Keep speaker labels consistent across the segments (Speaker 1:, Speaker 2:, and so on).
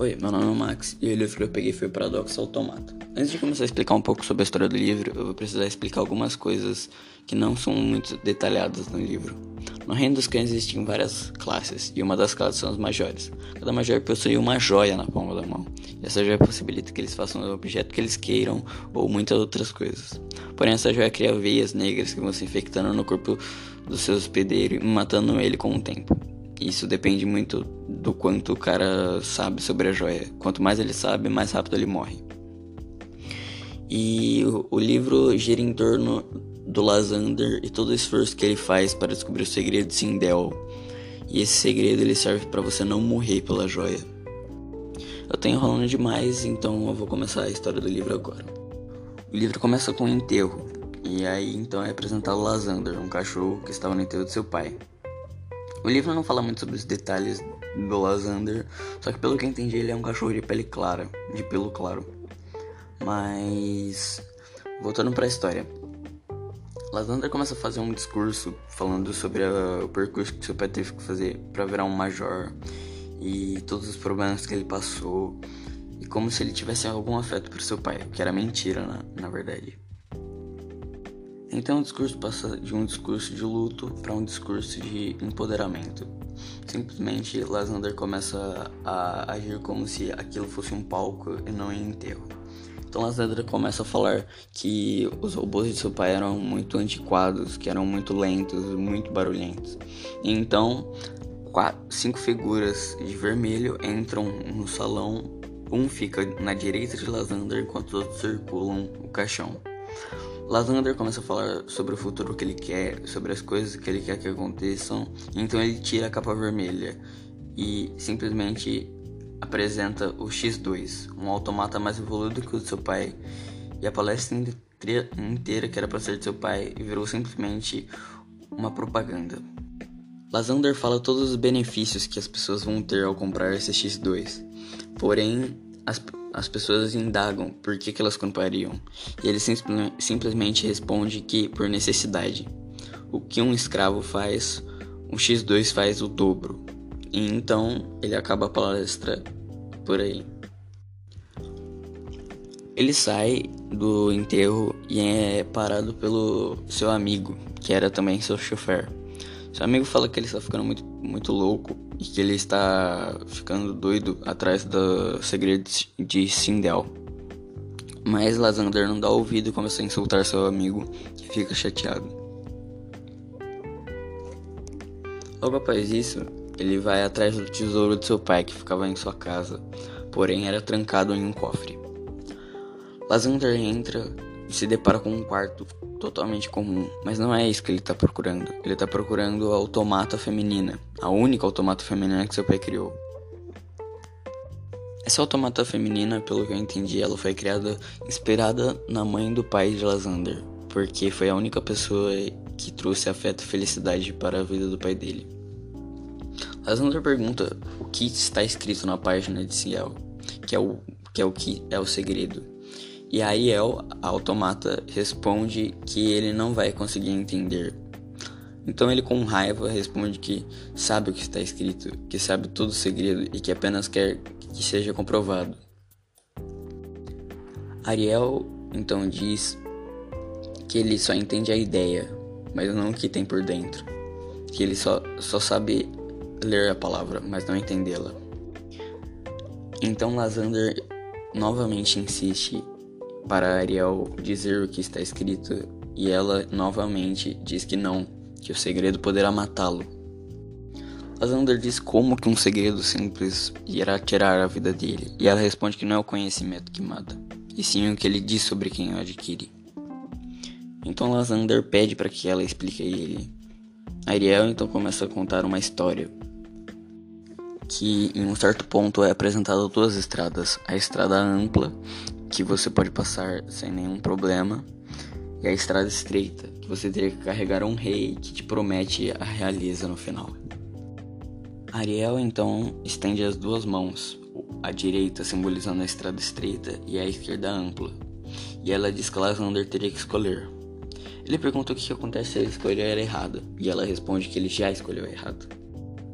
Speaker 1: Oi, meu nome é Max e o livro que eu peguei foi o Paradoxo Automata. Antes de começar a explicar um pouco sobre a história do livro, eu vou precisar explicar algumas coisas que não são muito detalhadas no livro. No Reino dos Cães existiam várias classes, e uma das classes são os majores. Cada major possui uma joia na palma da mão, e essa joia possibilita que eles façam o objeto que eles queiram ou muitas outras coisas. Porém, essa joia cria veias negras que vão se infectando no corpo do seu hospedeiro e matando ele com o tempo. Isso depende muito do quanto o cara sabe sobre a joia. Quanto mais ele sabe, mais rápido ele morre. E o, livro gira em torno do Lazander e todo o esforço que ele faz para descobrir o segredo de Sindel. E esse segredo ele serve para você não morrer pela joia. Eu tô enrolando demais, então eu vou começar a história do livro agora. O livro começa com um enterro, e aí então é apresentado Lazander, um cachorro que estava no enterro de seu pai. O livro não fala muito sobre os detalhes do Lazander, só que pelo que eu entendi ele é um cachorro de pele clara, de pelo claro. Mas voltando para a história. Lazander começa a fazer um discurso falando sobre a, o percurso que seu pai teve que fazer para virar um major e todos os problemas que ele passou e como se ele tivesse algum afeto por seu pai, que era mentira na, na verdade. Então o discurso passa de um discurso de luto para um discurso de empoderamento. Simplesmente Lasander começa a agir como se aquilo fosse um palco e não um enterro. Então Lasander começa a falar que os robôs de seu pai eram muito antiquados, que eram muito lentos, muito barulhentos. Então quatro, cinco figuras de vermelho entram no salão. Um fica na direita de Lasander enquanto os outros circulam o caixão. Lasander começa a falar sobre o futuro que ele quer, sobre as coisas que ele quer que aconteçam, então ele tira a capa vermelha e simplesmente apresenta o X2, um automata mais evoluído que o de seu pai, e a palestra inteira que era para ser de seu pai virou simplesmente uma propaganda. Lasander fala todos os benefícios que as pessoas vão ter ao comprar esse X2, porém as, as pessoas indagam por que, que elas comprariam, e ele simple, simplesmente responde que por necessidade. O que um escravo faz, um X2 faz o dobro. E então ele acaba a palestra por aí. Ele sai do enterro e é parado pelo seu amigo, que era também seu chofer. Seu amigo fala que ele está ficando muito, muito louco e que ele está ficando doido atrás do segredo de Sindel. Mas Lazander não dá ouvido e começa a insultar seu amigo, que fica chateado. Logo após isso, ele vai atrás do tesouro de seu pai que ficava em sua casa, porém era trancado em um cofre. Lazander entra e se depara com um quarto totalmente comum, mas não é isso que ele está procurando. Ele está procurando a automata feminina, a única automata feminina que seu pai criou. Essa automata feminina, pelo que eu entendi, ela foi criada inspirada na mãe do pai de Lazander, porque foi a única pessoa que trouxe afeto e felicidade para a vida do pai dele. Lazander pergunta o que está escrito na página de Ciel, que é o que é o que é o segredo. E a El, a automata, responde que ele não vai conseguir entender. Então ele com raiva responde que sabe o que está escrito, que sabe todo o segredo e que apenas quer que seja comprovado. Ariel então diz que ele só entende a ideia, mas não o que tem por dentro. Que ele só, só sabe ler a palavra, mas não entendê-la. Então Lazander novamente insiste para Ariel dizer o que está escrito e ela novamente diz que não, que o segredo poderá matá-lo. Lazander diz como que um segredo simples irá tirar a vida dele, e ela responde que não é o conhecimento que mata, e sim o que ele diz sobre quem o adquire. Então Lazander pede para que ela explique a ele. Ariel então começa a contar uma história que em um certo ponto é apresentada duas estradas, a estrada ampla que você pode passar sem nenhum problema, e a estrada estreita, que você teria que carregar um rei que te promete a realiza no final. Ariel então estende as duas mãos, a direita simbolizando a estrada estreita e a esquerda ampla, e ela diz que Lasander teria que escolher. Ele pergunta o que acontece se ele escolher errado, e ela responde que ele já escolheu errado.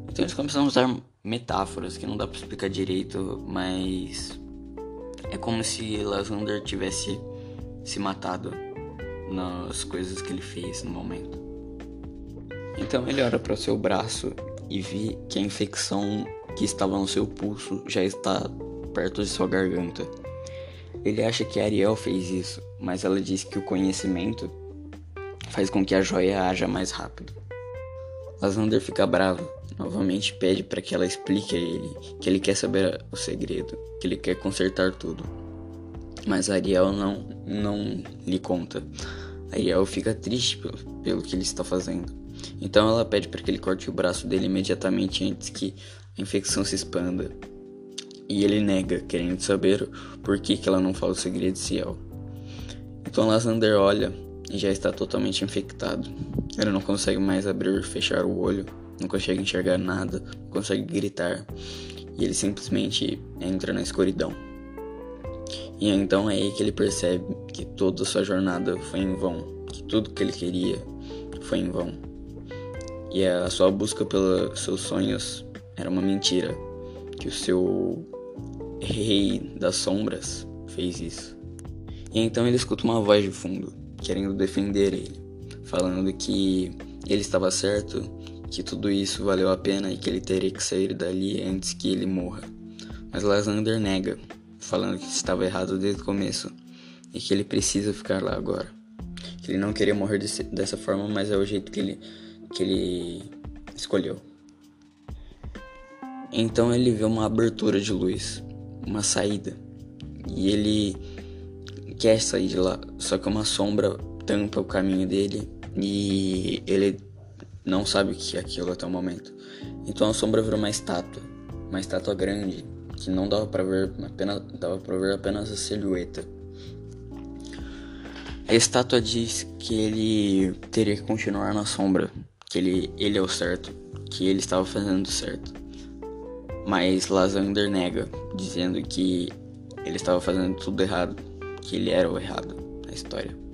Speaker 1: Então eles começam a usar metáforas que não dá para explicar direito, mas é como se Lasander tivesse se matado nas coisas que ele fez no momento. Então ele olha para seu braço e vê que a infecção que estava no seu pulso já está perto de sua garganta. Ele acha que Ariel fez isso, mas ela diz que o conhecimento faz com que a joia haja mais rápido. Lasander fica bravo, novamente pede para que ela explique a ele que ele quer saber o segredo, que ele quer consertar tudo. Mas Ariel não, não lhe conta. Ariel fica triste pelo, pelo que ele está fazendo. Então ela pede para que ele corte o braço dele imediatamente antes que a infecção se expanda. E ele nega, querendo saber por que, que ela não fala o segredo de Ciel. Então Lasander olha e já está totalmente infectado. Ele não consegue mais abrir fechar o olho, não consegue enxergar nada, não consegue gritar. E ele simplesmente entra na escuridão. E então é aí que ele percebe que toda a sua jornada foi em vão, que tudo que ele queria foi em vão. E a sua busca pelos seus sonhos era uma mentira, que o seu rei das sombras fez isso. E então ele escuta uma voz de fundo, querendo defender ele, falando que ele estava certo, que tudo isso valeu a pena e que ele teria que sair dali antes que ele morra. Mas Lasander nega, falando que estava errado desde o começo e que ele precisa ficar lá agora. Que ele não queria morrer desse, dessa forma, mas é o jeito que ele, que ele escolheu. Então ele vê uma abertura de luz, uma saída, e ele quer sair de lá, só que uma sombra tampa o caminho dele e ele não sabe o que é aquilo até o momento. Então a sombra virou uma estátua, uma estátua grande que não dava para ver apenas dava para ver apenas a silhueta. A estátua diz que ele teria que continuar na sombra, que ele ele é o certo, que ele estava fazendo certo. Mas Lazander nega, dizendo que ele estava fazendo tudo errado, que ele era o errado na história.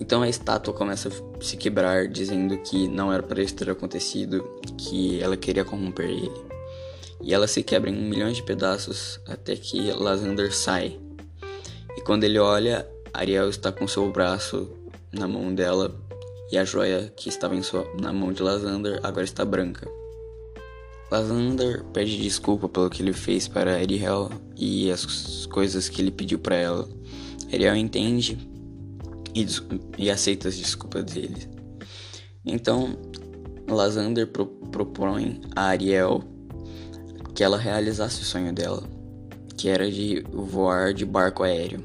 Speaker 1: Então a estátua começa a se quebrar, dizendo que não era para isso ter acontecido, que ela queria corromper ele e ela se quebra em milhões de pedaços até que Lasander sai. E quando ele olha, Ariel está com seu braço na mão dela e a joia que estava sua, na mão de Lasander agora está branca. Lasander pede desculpa pelo que ele fez para Ariel e as coisas que ele pediu para ela. Ariel entende e, e, aceita as desculpas dele. Então, Lasander pro, propõe a Ariel que ela realizasse o sonho dela, que era de voar de barco aéreo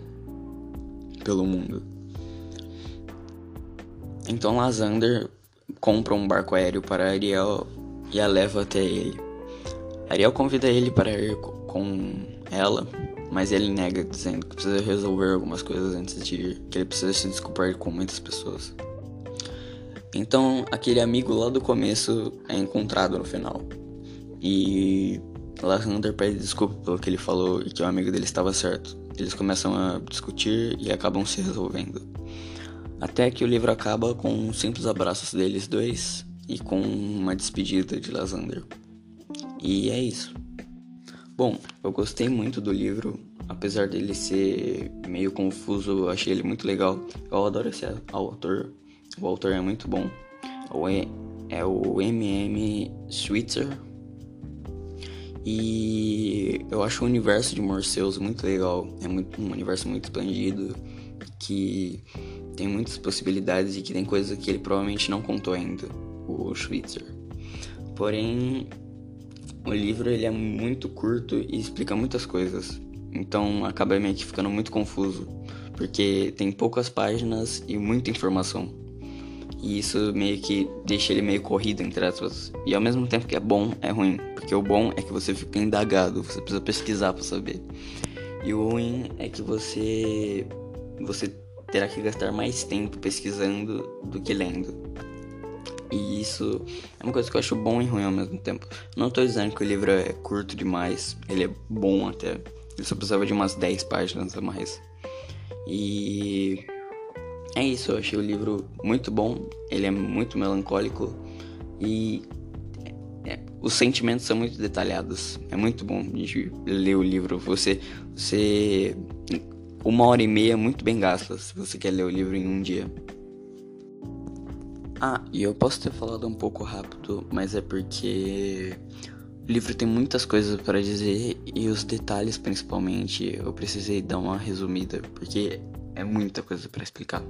Speaker 1: pelo mundo. Então Lazander compra um barco aéreo para Ariel e a leva até ele. Ariel convida ele para ir com ela, mas ele nega, dizendo que precisa resolver algumas coisas antes de ir, que ele precisa se desculpar com muitas pessoas. Então, aquele amigo lá do começo é encontrado no final. E Lasander pede desculpa pelo que ele falou e que o amigo dele estava certo. Eles começam a discutir e acabam se resolvendo. Até que o livro acaba com um simples abraços deles dois e com uma despedida de Lasander. E é isso. Bom, eu gostei muito do livro, apesar dele ser meio confuso, eu achei ele muito legal. Eu adoro esse autor, o autor é muito bom. É o M.M. Switzer, e eu acho o universo de Morseus muito legal. É muito, um universo muito expandido, que tem muitas possibilidades e que tem coisas que ele provavelmente não contou ainda, o Schweitzer. Porém, o livro ele é muito curto e explica muitas coisas. Então acaba meio que ficando muito confuso, porque tem poucas páginas e muita informação. E isso meio que deixa ele meio corrido, entre aspas. E ao mesmo tempo que é bom, é ruim. Porque o bom é que você fica indagado, você precisa pesquisar para saber. E o ruim é que você você terá que gastar mais tempo pesquisando do que lendo. E isso é uma coisa que eu acho bom e ruim ao mesmo tempo. Não tô dizendo que o livro é curto demais, ele é bom até. Ele só precisava de umas 10 páginas a mais. E é isso, eu achei o livro muito bom, ele é muito melancólico e é, os sentimentos são muito detalhados. É muito bom de ler o livro. Você, você, uma hora e meia muito bem gasta se você quer ler o livro em um dia. Ah, e eu posso ter falado um pouco rápido, mas é porque o livro tem muitas coisas para dizer e os detalhes, principalmente, eu precisei dar uma resumida porque é muita coisa para explicar.